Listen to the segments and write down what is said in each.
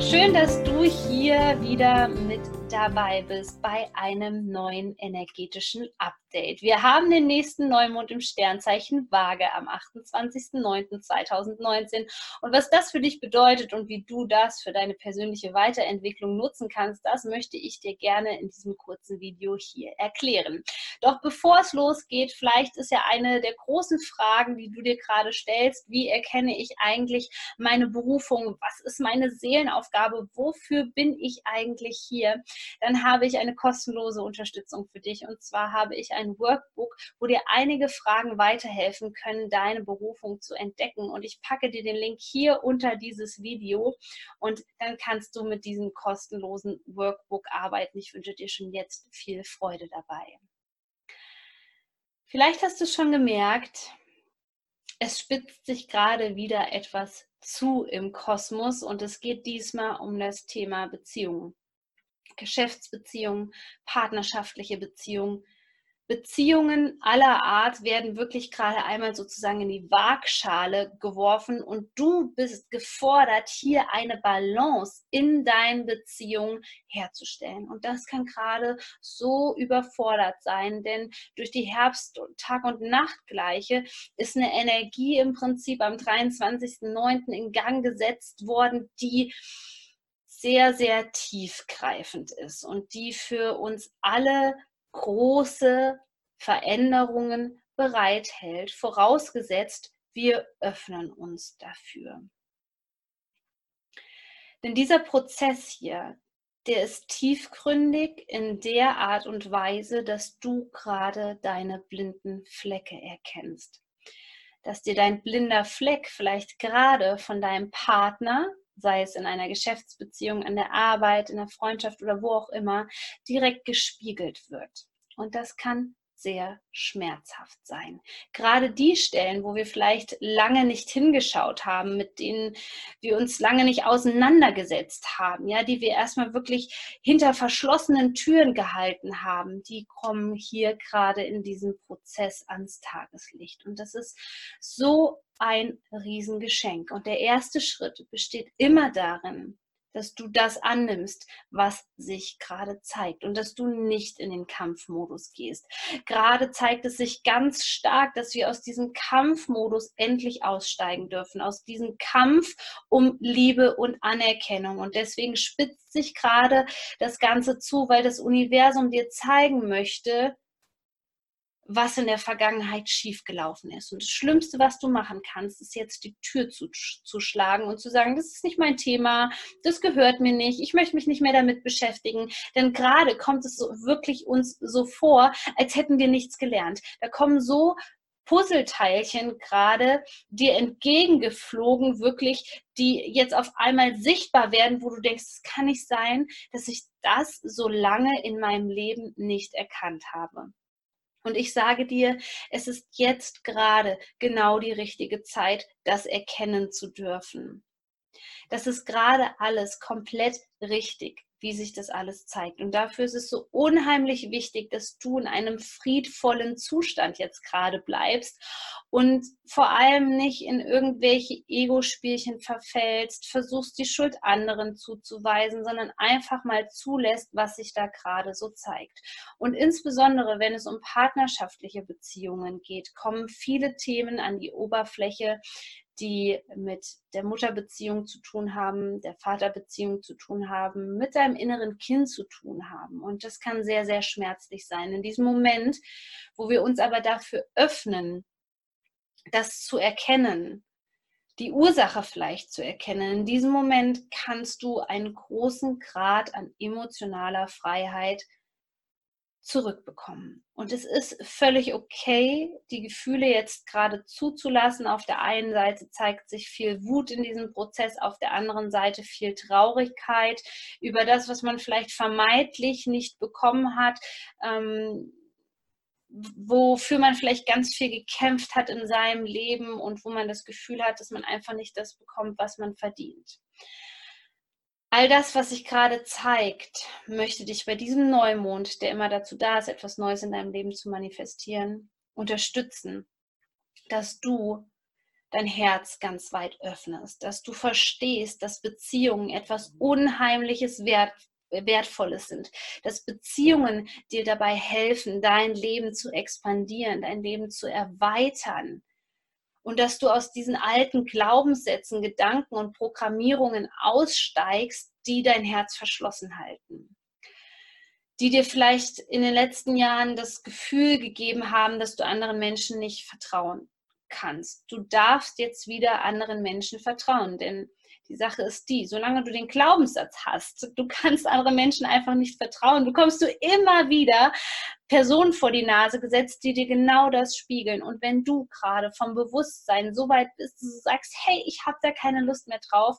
Schön, dass du hier wieder mit dabei bist bei einem neuen energetischen Update. Wir haben den nächsten Neumond im Sternzeichen Waage am 28.09.2019 und was das für dich bedeutet und wie du das für deine persönliche Weiterentwicklung nutzen kannst, das möchte ich dir gerne in diesem kurzen Video hier erklären. Doch bevor es losgeht, vielleicht ist ja eine der großen Fragen, die du dir gerade stellst, wie erkenne ich eigentlich meine Berufung? Was ist meine Seelenaufgabe? Wofür bin ich eigentlich hier? dann habe ich eine kostenlose Unterstützung für dich. Und zwar habe ich ein Workbook, wo dir einige Fragen weiterhelfen können, deine Berufung zu entdecken. Und ich packe dir den Link hier unter dieses Video und dann kannst du mit diesem kostenlosen Workbook arbeiten. Ich wünsche dir schon jetzt viel Freude dabei. Vielleicht hast du schon gemerkt, es spitzt sich gerade wieder etwas zu im Kosmos und es geht diesmal um das Thema Beziehungen. Geschäftsbeziehungen, partnerschaftliche Beziehungen. Beziehungen aller Art werden wirklich gerade einmal sozusagen in die Waagschale geworfen und du bist gefordert, hier eine Balance in deinen Beziehungen herzustellen. Und das kann gerade so überfordert sein, denn durch die Herbst- Tag- und Nachtgleiche ist eine Energie im Prinzip am 23.09. in Gang gesetzt worden, die sehr, sehr tiefgreifend ist und die für uns alle große Veränderungen bereithält, vorausgesetzt, wir öffnen uns dafür. Denn dieser Prozess hier, der ist tiefgründig in der Art und Weise, dass du gerade deine blinden Flecke erkennst. Dass dir dein blinder Fleck vielleicht gerade von deinem Partner sei es in einer Geschäftsbeziehung, an der Arbeit, in der Freundschaft oder wo auch immer, direkt gespiegelt wird. Und das kann sehr schmerzhaft sein. Gerade die Stellen, wo wir vielleicht lange nicht hingeschaut haben, mit denen wir uns lange nicht auseinandergesetzt haben, ja, die wir erstmal wirklich hinter verschlossenen Türen gehalten haben, die kommen hier gerade in diesem Prozess ans Tageslicht. Und das ist so ein Riesengeschenk. Und der erste Schritt besteht immer darin, dass du das annimmst, was sich gerade zeigt und dass du nicht in den Kampfmodus gehst. Gerade zeigt es sich ganz stark, dass wir aus diesem Kampfmodus endlich aussteigen dürfen, aus diesem Kampf um Liebe und Anerkennung. Und deswegen spitzt sich gerade das Ganze zu, weil das Universum dir zeigen möchte, was in der Vergangenheit schiefgelaufen ist. Und das Schlimmste, was du machen kannst, ist jetzt die Tür zu, zu schlagen und zu sagen, das ist nicht mein Thema, das gehört mir nicht, ich möchte mich nicht mehr damit beschäftigen. Denn gerade kommt es so wirklich uns so vor, als hätten wir nichts gelernt. Da kommen so Puzzleteilchen gerade dir entgegengeflogen, wirklich, die jetzt auf einmal sichtbar werden, wo du denkst, es kann nicht sein, dass ich das so lange in meinem Leben nicht erkannt habe. Und ich sage dir, es ist jetzt gerade genau die richtige Zeit, das erkennen zu dürfen. Das ist gerade alles komplett richtig wie sich das alles zeigt. Und dafür ist es so unheimlich wichtig, dass du in einem friedvollen Zustand jetzt gerade bleibst und vor allem nicht in irgendwelche Ego-Spielchen verfällst, versuchst die Schuld anderen zuzuweisen, sondern einfach mal zulässt, was sich da gerade so zeigt. Und insbesondere, wenn es um partnerschaftliche Beziehungen geht, kommen viele Themen an die Oberfläche, die mit der Mutterbeziehung zu tun haben, der Vaterbeziehung zu tun haben, mit deinem inneren Kind zu tun haben. Und das kann sehr, sehr schmerzlich sein. In diesem Moment, wo wir uns aber dafür öffnen, das zu erkennen, die Ursache vielleicht zu erkennen, in diesem Moment kannst du einen großen Grad an emotionaler Freiheit zurückbekommen. Und es ist völlig okay, die Gefühle jetzt gerade zuzulassen. Auf der einen Seite zeigt sich viel Wut in diesem Prozess, auf der anderen Seite viel Traurigkeit über das, was man vielleicht vermeintlich nicht bekommen hat. Ähm, wofür man vielleicht ganz viel gekämpft hat in seinem Leben und wo man das Gefühl hat, dass man einfach nicht das bekommt, was man verdient. All das, was sich gerade zeigt, möchte dich bei diesem Neumond, der immer dazu da ist, etwas Neues in deinem Leben zu manifestieren, unterstützen, dass du dein Herz ganz weit öffnest, dass du verstehst, dass Beziehungen etwas Unheimliches wert, Wertvolles sind, dass Beziehungen dir dabei helfen, dein Leben zu expandieren, dein Leben zu erweitern, und dass du aus diesen alten Glaubenssätzen, Gedanken und Programmierungen aussteigst, die dein Herz verschlossen halten. Die dir vielleicht in den letzten Jahren das Gefühl gegeben haben, dass du anderen Menschen nicht vertrauen kannst. Du darfst jetzt wieder anderen Menschen vertrauen, denn die Sache ist die, solange du den Glaubenssatz hast, du kannst anderen Menschen einfach nicht vertrauen, bekommst du immer wieder Personen vor die Nase gesetzt, die dir genau das spiegeln. Und wenn du gerade vom Bewusstsein so weit bist, dass du sagst, hey, ich habe da keine Lust mehr drauf,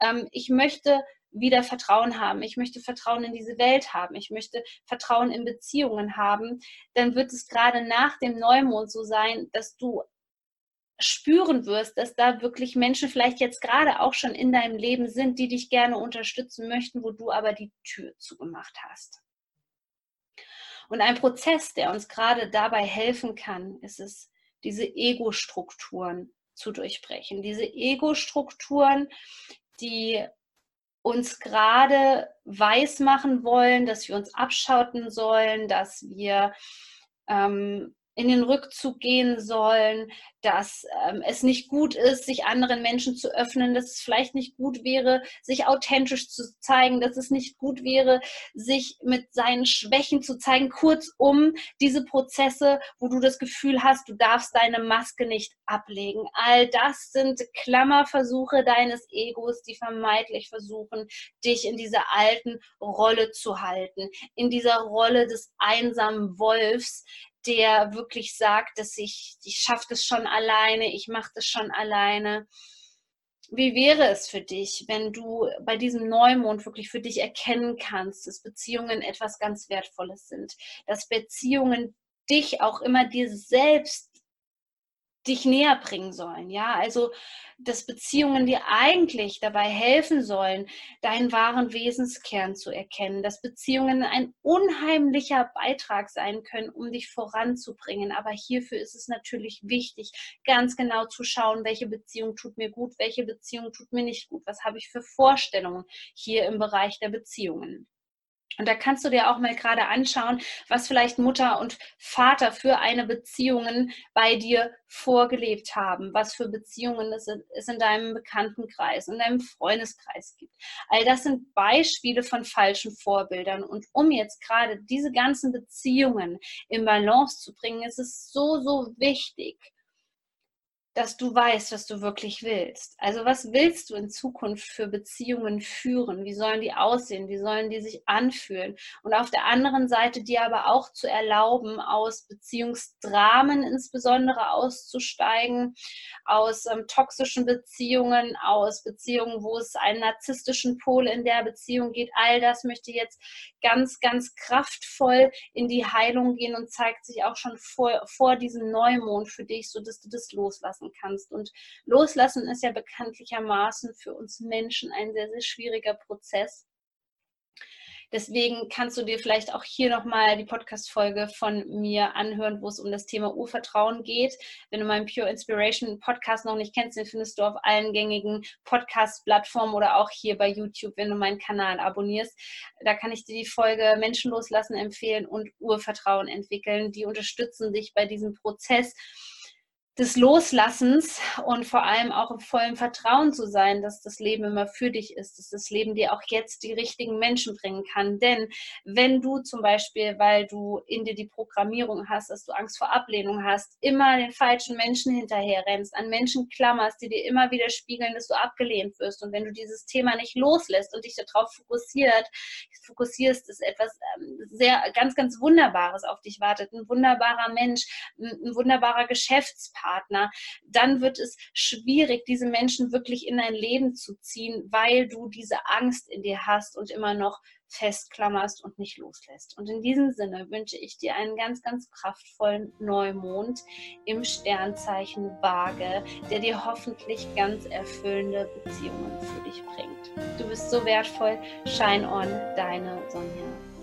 ähm, ich möchte wieder Vertrauen haben, ich möchte Vertrauen in diese Welt haben, ich möchte Vertrauen in Beziehungen haben, dann wird es gerade nach dem Neumond so sein, dass du spüren wirst, dass da wirklich Menschen vielleicht jetzt gerade auch schon in deinem Leben sind, die dich gerne unterstützen möchten, wo du aber die Tür zugemacht hast. Und ein Prozess, der uns gerade dabei helfen kann, ist es, diese Ego-Strukturen zu durchbrechen. Diese Ego-Strukturen, die uns gerade weiß machen wollen, dass wir uns abschotten sollen, dass wir ähm, in den Rückzug gehen sollen, dass ähm, es nicht gut ist, sich anderen Menschen zu öffnen, dass es vielleicht nicht gut wäre, sich authentisch zu zeigen, dass es nicht gut wäre, sich mit seinen Schwächen zu zeigen. Kurzum, diese Prozesse, wo du das Gefühl hast, du darfst deine Maske nicht ablegen. All das sind Klammerversuche deines Egos, die vermeintlich versuchen, dich in dieser alten Rolle zu halten, in dieser Rolle des einsamen Wolfs, der wirklich sagt, dass ich, ich schaffe das schon alleine, ich mache das schon alleine. Wie wäre es für dich, wenn du bei diesem Neumond wirklich für dich erkennen kannst, dass Beziehungen etwas ganz Wertvolles sind, dass Beziehungen dich auch immer dir selbst dich näher bringen sollen. Ja, also dass Beziehungen dir eigentlich dabei helfen sollen, deinen wahren Wesenskern zu erkennen, dass Beziehungen ein unheimlicher Beitrag sein können, um dich voranzubringen. Aber hierfür ist es natürlich wichtig, ganz genau zu schauen, welche Beziehung tut mir gut, welche Beziehung tut mir nicht gut, was habe ich für Vorstellungen hier im Bereich der Beziehungen. Und da kannst du dir auch mal gerade anschauen, was vielleicht Mutter und Vater für eine Beziehungen bei dir vorgelebt haben, was für Beziehungen es in deinem Bekanntenkreis, in deinem Freundeskreis gibt. All das sind Beispiele von falschen Vorbildern. Und um jetzt gerade diese ganzen Beziehungen in Balance zu bringen, ist es so, so wichtig, dass du weißt, was du wirklich willst. Also was willst du in Zukunft für Beziehungen führen? Wie sollen die aussehen? Wie sollen die sich anfühlen? Und auf der anderen Seite dir aber auch zu erlauben, aus Beziehungsdramen insbesondere auszusteigen, aus ähm, toxischen Beziehungen, aus Beziehungen, wo es einen narzisstischen Pol in der Beziehung geht. All das möchte jetzt ganz, ganz kraftvoll in die Heilung gehen und zeigt sich auch schon vor, vor diesem Neumond für dich, sodass du das loslassen loslassen kannst. Und loslassen ist ja bekanntlichermaßen für uns Menschen ein sehr, sehr schwieriger Prozess. Deswegen kannst du dir vielleicht auch hier nochmal die Podcast-Folge von mir anhören, wo es um das Thema Urvertrauen geht. Wenn du meinen Pure Inspiration Podcast noch nicht kennst, den findest du auf allen gängigen Podcast-Plattformen oder auch hier bei YouTube, wenn du meinen Kanal abonnierst. Da kann ich dir die Folge Menschen loslassen empfehlen und Urvertrauen entwickeln. Die unterstützen dich bei diesem Prozess des Loslassens und vor allem auch im vollen Vertrauen zu sein, dass das Leben immer für dich ist, dass das Leben dir auch jetzt die richtigen Menschen bringen kann. Denn wenn du zum Beispiel, weil du in dir die Programmierung hast, dass du Angst vor Ablehnung hast, immer den falschen Menschen hinterher rennst, an Menschen klammerst, die dir immer wieder spiegeln, dass du abgelehnt wirst und wenn du dieses Thema nicht loslässt und dich darauf fokussiert, fokussierst, ist etwas ähm, sehr, ganz, ganz Wunderbares auf dich wartet. Ein wunderbarer Mensch, ein wunderbarer Geschäftspartner, Partner, dann wird es schwierig, diese Menschen wirklich in dein Leben zu ziehen, weil du diese Angst in dir hast und immer noch festklammerst und nicht loslässt. Und in diesem Sinne wünsche ich dir einen ganz, ganz kraftvollen Neumond im Sternzeichen Waage, der dir hoffentlich ganz erfüllende Beziehungen für dich bringt. Du bist so wertvoll. Shine on, deine Sonja.